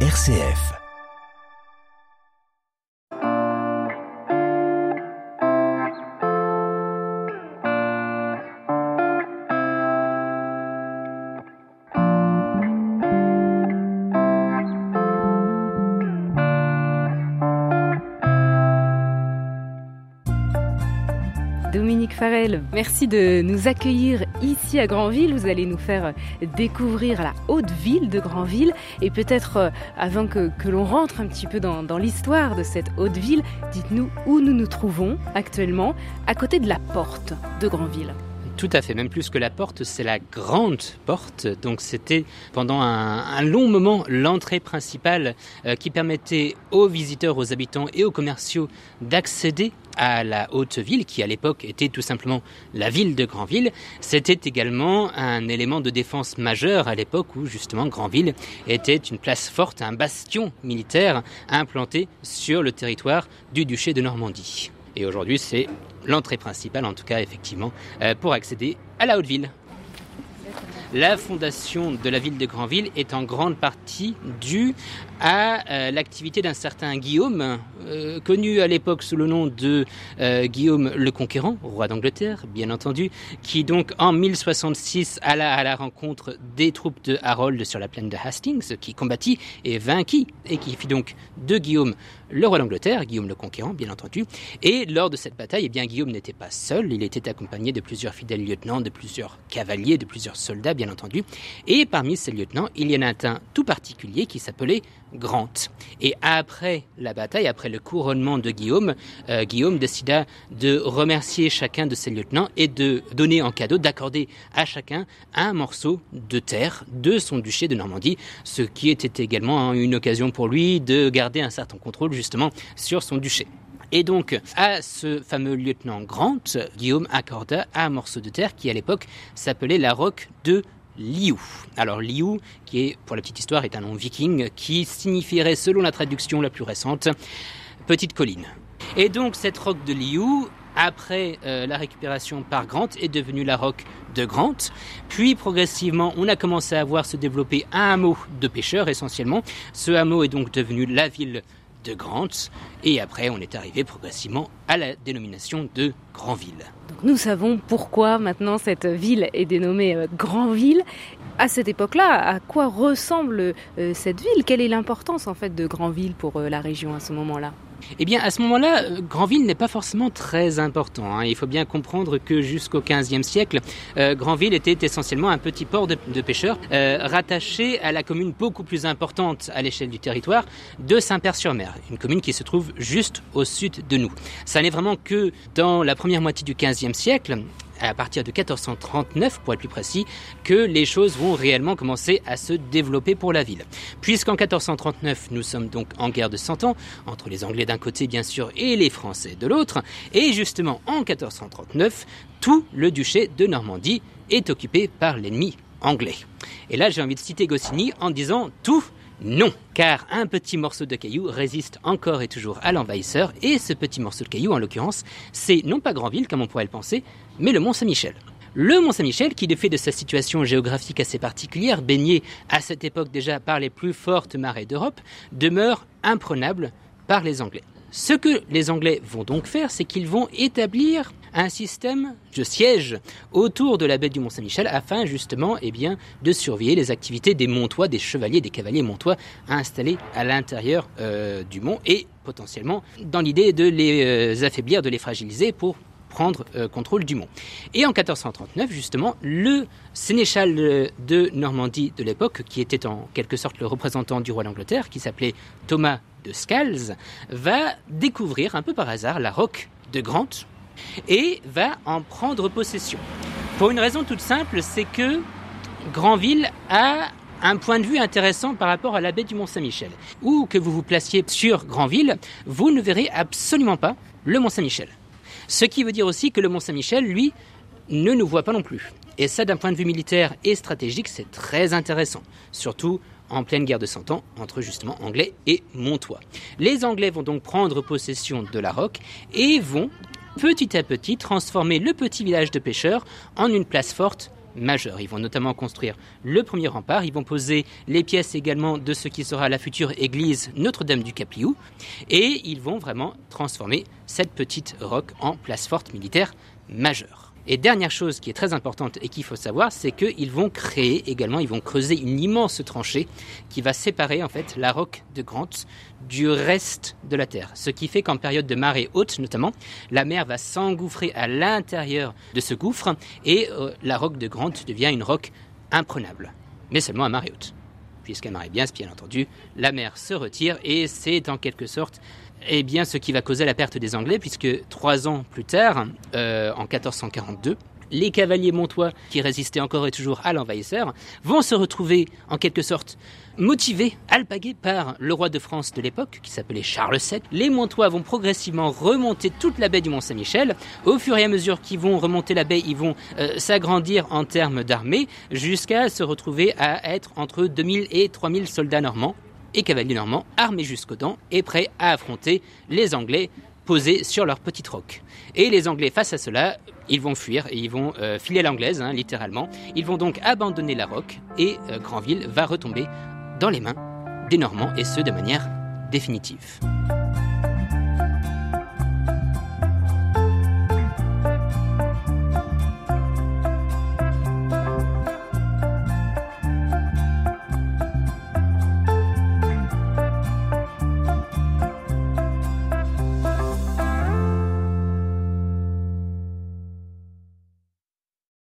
RCF. Merci de nous accueillir ici à Granville. Vous allez nous faire découvrir la haute ville de Granville. Et peut-être, euh, avant que, que l'on rentre un petit peu dans, dans l'histoire de cette haute ville, dites-nous où nous nous trouvons actuellement, à côté de la porte de Granville. Tout à fait, même plus que la porte, c'est la grande porte. Donc c'était pendant un, long moment l'entrée principale euh, qui permettait aux visiteurs, aux habitants et aux commerciaux d'accéder à la haute ville, qui à l'époque était tout simplement la ville de Granville. C'était également un élément de défense majeur à l'époque où justement Granville était une place forte, un bastion militaire implanté sur le territoire du duché de Normandie. Et aujourd'hui, c'est l'entrée principale, en tout cas, effectivement, euh, pour accéder à la haute ville. La fondation de la ville de Granville est en grande partie due à euh, l'activité d'un certain Guillaume, euh, connu à l'époque sous le nom de euh, Guillaume le Conquérant, roi d'Angleterre, bien entendu, qui donc en 1066 alla à la rencontre des troupes de Harold sur la plaine de Hastings, qui combattit et vainquit, et qui fit donc de Guillaume le roi d'Angleterre, Guillaume le Conquérant, bien entendu. Et lors de cette bataille, eh bien, Guillaume n'était pas seul, il était accompagné de plusieurs fidèles lieutenants, de plusieurs cavaliers, de plusieurs soldats, bien entendu. Et parmi ces lieutenants, il y en a un tout particulier qui s'appelait Grant. Et après la bataille, après le couronnement de Guillaume, euh, Guillaume décida de remercier chacun de ses lieutenants et de donner en cadeau, d'accorder à chacun un morceau de terre de son duché de Normandie, ce qui était également une occasion pour lui de garder un certain contrôle justement sur son duché. Et donc, à ce fameux lieutenant Grant, Guillaume accorda un morceau de terre qui, à l'époque, s'appelait la roque de Liu. Alors Liu, qui est, pour la petite histoire, est un nom viking qui signifierait, selon la traduction la plus récente, petite colline. Et donc cette roque de Liu, après euh, la récupération par Grant, est devenue la roque de Grant. Puis progressivement, on a commencé à voir se développer un hameau de pêcheurs essentiellement. Ce hameau est donc devenu la ville de Grant. Et après, on est arrivé progressivement à la dénomination de Granville. Donc nous savons pourquoi maintenant cette ville est dénommée euh, Granville. À cette époque-là, à quoi ressemble euh, cette ville? Quelle est l'importance en fait de Granville pour euh, la région à ce moment-là? Eh bien, à ce moment-là, Granville n'est pas forcément très important. Hein. Il faut bien comprendre que jusqu'au XVe siècle, euh, Granville était essentiellement un petit port de, de pêcheurs euh, rattaché à la commune beaucoup plus importante à l'échelle du territoire de Saint-Père-sur-Mer, une commune qui se trouve juste au sud de nous. Ça n'est vraiment que dans la première moitié du XVe siècle, à partir de 1439, pour être plus précis, que les choses vont réellement commencer à se développer pour la ville. Puisqu'en 1439, nous sommes donc en guerre de 100 ans, entre les Anglais d'un côté bien sûr et les Français de l'autre, et justement en 1439, tout le duché de Normandie est occupé par l'ennemi anglais. Et là j'ai envie de citer Goscinny en disant tout non, car un petit morceau de caillou résiste encore et toujours à l'envahisseur, et ce petit morceau de caillou, en l'occurrence, c'est non pas Granville, comme on pourrait le penser, mais le Mont Saint-Michel. Le Mont Saint-Michel, qui de fait de sa situation géographique assez particulière, baigné à cette époque déjà par les plus fortes marées d'Europe, demeure imprenable par les Anglais. Ce que les Anglais vont donc faire, c'est qu'ils vont établir un système de siège autour de la baie du Mont-Saint-Michel afin justement eh bien, de surveiller les activités des montois, des chevaliers, des cavaliers montois installés à l'intérieur euh, du mont et potentiellement dans l'idée de les euh, affaiblir, de les fragiliser pour prendre euh, contrôle du mont. Et en 1439, justement, le sénéchal de Normandie de l'époque, qui était en quelque sorte le représentant du roi d'Angleterre, qui s'appelait Thomas de Scales, va découvrir un peu par hasard la roque de Grant et va en prendre possession. Pour une raison toute simple, c'est que Granville a un point de vue intéressant par rapport à la baie du Mont-Saint-Michel. Où que vous vous placiez sur Granville, vous ne verrez absolument pas le Mont-Saint-Michel. Ce qui veut dire aussi que le Mont-Saint-Michel, lui, ne nous voit pas non plus. Et ça, d'un point de vue militaire et stratégique, c'est très intéressant. Surtout en pleine guerre de Cent Ans entre justement Anglais et Montois. Les Anglais vont donc prendre possession de la roque et vont petit à petit transformer le petit village de pêcheurs en une place forte majeurs. Ils vont notamment construire le premier rempart, ils vont poser les pièces également de ce qui sera la future église Notre-Dame du Capliou, et ils vont vraiment transformer cette petite roque en place forte militaire majeure. Et dernière chose qui est très importante et qu'il faut savoir, c'est qu'ils vont créer également, ils vont creuser une immense tranchée qui va séparer en fait la roque de Grant du reste de la terre. Ce qui fait qu'en période de marée haute notamment, la mer va s'engouffrer à l'intérieur de ce gouffre et euh, la roque de Grant devient une roque imprenable, mais seulement à marée haute. Puisqu'à marée basse, bien entendu, la mer se retire et c'est en quelque sorte eh bien, ce qui va causer la perte des Anglais, puisque trois ans plus tard, euh, en 1442, les cavaliers montois, qui résistaient encore et toujours à l'envahisseur, vont se retrouver en quelque sorte motivés, alpagués par le roi de France de l'époque, qui s'appelait Charles VII. Les montois vont progressivement remonter toute la baie du Mont-Saint-Michel. Au fur et à mesure qu'ils vont remonter la baie, ils vont euh, s'agrandir en termes d'armée, jusqu'à se retrouver à être entre 2000 et 3000 soldats normands et cavaliers normands armés jusqu'aux dents et prêts à affronter les Anglais posés sur leur petite roque. Et les Anglais, face à cela, ils vont fuir et ils vont euh, filer l'anglaise, hein, littéralement. Ils vont donc abandonner la roque et euh, Granville va retomber dans les mains des Normands et ce de manière définitive.